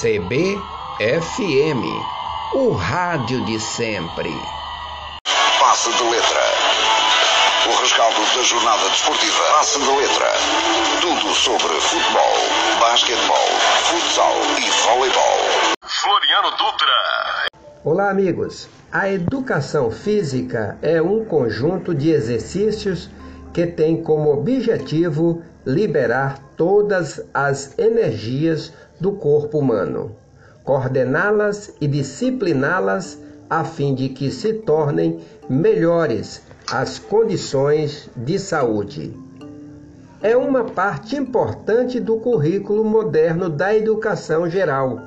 CBFM, o rádio de sempre. Passe de letra. O rescaldo da jornada desportiva. Passe de letra. Tudo sobre futebol, basquetebol, futsal e voleibol. Floriano Dutra. Olá, amigos. A educação física é um conjunto de exercícios que tem como objetivo liberar todas as energias do corpo humano, coordená-las e discipliná-las a fim de que se tornem melhores as condições de saúde. É uma parte importante do currículo moderno da educação geral.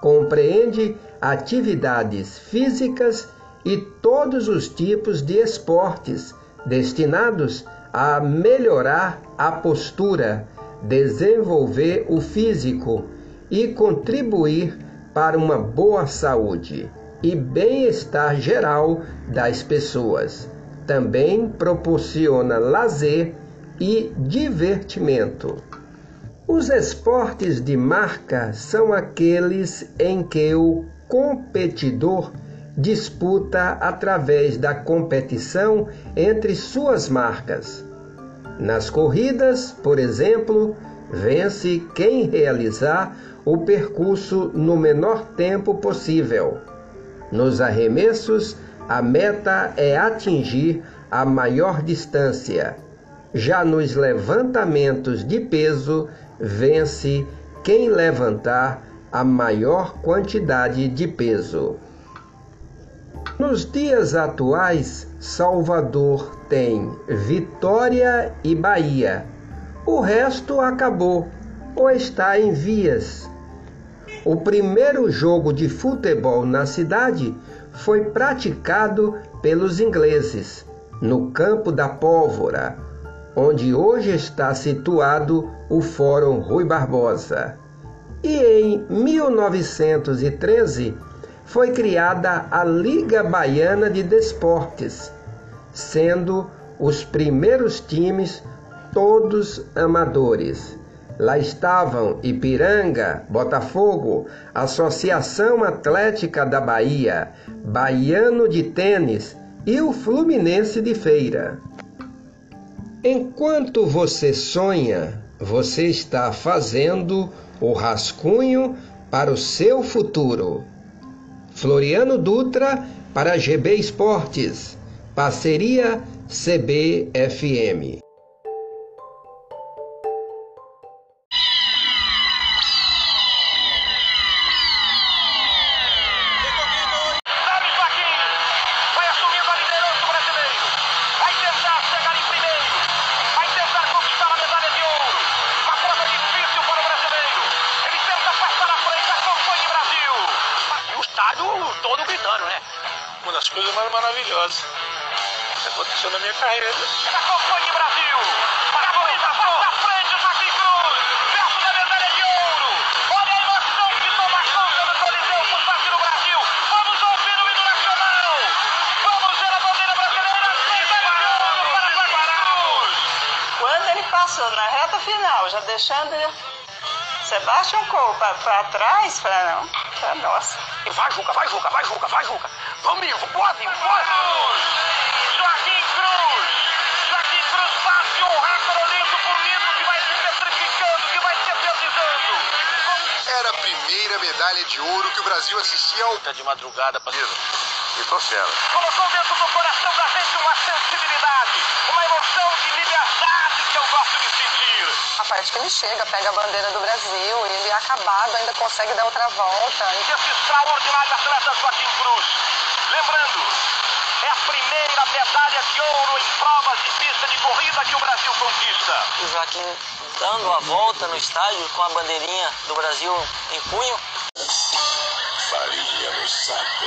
Compreende atividades físicas e todos os tipos de esportes destinados a melhorar a postura, desenvolver o físico e contribuir para uma boa saúde e bem-estar geral das pessoas. Também proporciona lazer e divertimento. Os esportes de marca são aqueles em que o competidor disputa através da competição entre suas marcas. Nas corridas, por exemplo, vence quem realizar o percurso no menor tempo possível. Nos arremessos, a meta é atingir a maior distância. Já nos levantamentos de peso, vence quem levantar a maior quantidade de peso. Nos dias atuais, Salvador tem Vitória e Bahia. O resto acabou ou está em vias. O primeiro jogo de futebol na cidade foi praticado pelos ingleses, no Campo da Pólvora, onde hoje está situado o Fórum Rui Barbosa. E em 1913 foi criada a Liga Baiana de Desportes, sendo os primeiros times todos amadores. Lá estavam Ipiranga, Botafogo, Associação Atlética da Bahia, Baiano de Tênis e o Fluminense de Feira. Enquanto você sonha, você está fazendo o rascunho para o seu futuro. Floriano Dutra para GB Esportes. Parceria CBFM. Todo gritando, né? Uma das coisas mais maravilhosas que aconteceu na minha carreira. Brasil! Para a corrida, passa à frente, Joaquim Cruz! Perto da medalha de ouro! Olha a emoção que toma conta do Coliseu por parte do Brasil! Vamos ouvir o hino nacional! Vamos ver a bandeira brasileira! Medalha de ouro para Joaquim Cruz! Quando ele passou na reta final, já deixando Sebastião Cole para trás, para não, para nossa. Vai, Juca, vai, Juca, vai, Juca, vai, Juca. Vamos, Ivo, pode, pode. Joaquim Cruz. Joaquim Cruz passe Carolito por lindo que vai se petrificando, que vai se eternizando. Era a primeira medalha de ouro que o Brasil assistia ao... Tá de madrugada, parceiro. E tô fera. Colocou dentro do coração da gente uma sensibilidade, uma emoção de liberdade que eu gosto de parte que ele chega, pega a bandeira do Brasil, ele acabado ainda consegue dar outra volta. Esse extraordinário atleta Joaquim Cruz. Lembrando, é a primeira medalha de ouro em provas de pista de corrida que o Brasil conquista. O Joaquim dando a volta no estádio com a bandeirinha do Brasil em punho. Farinha no saco.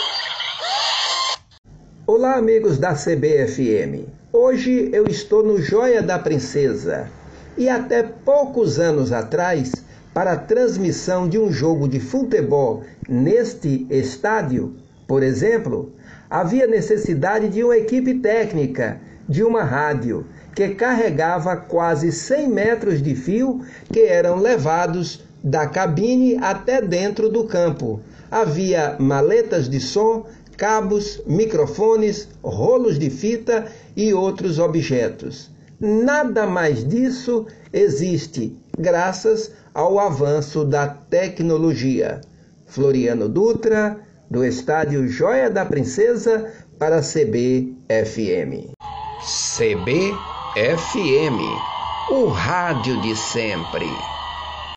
Olá, amigos da CBFM. Hoje eu estou no Joia da Princesa e até poucos anos atrás, para a transmissão de um jogo de futebol neste estádio, por exemplo, havia necessidade de uma equipe técnica, de uma rádio, que carregava quase 100 metros de fio que eram levados da cabine até dentro do campo. Havia maletas de som, cabos, microfones, rolos de fita e outros objetos. Nada mais disso existe graças ao avanço da tecnologia. Floriano Dutra, do estádio Joia da Princesa, para CBFM. CBFM, o rádio de sempre.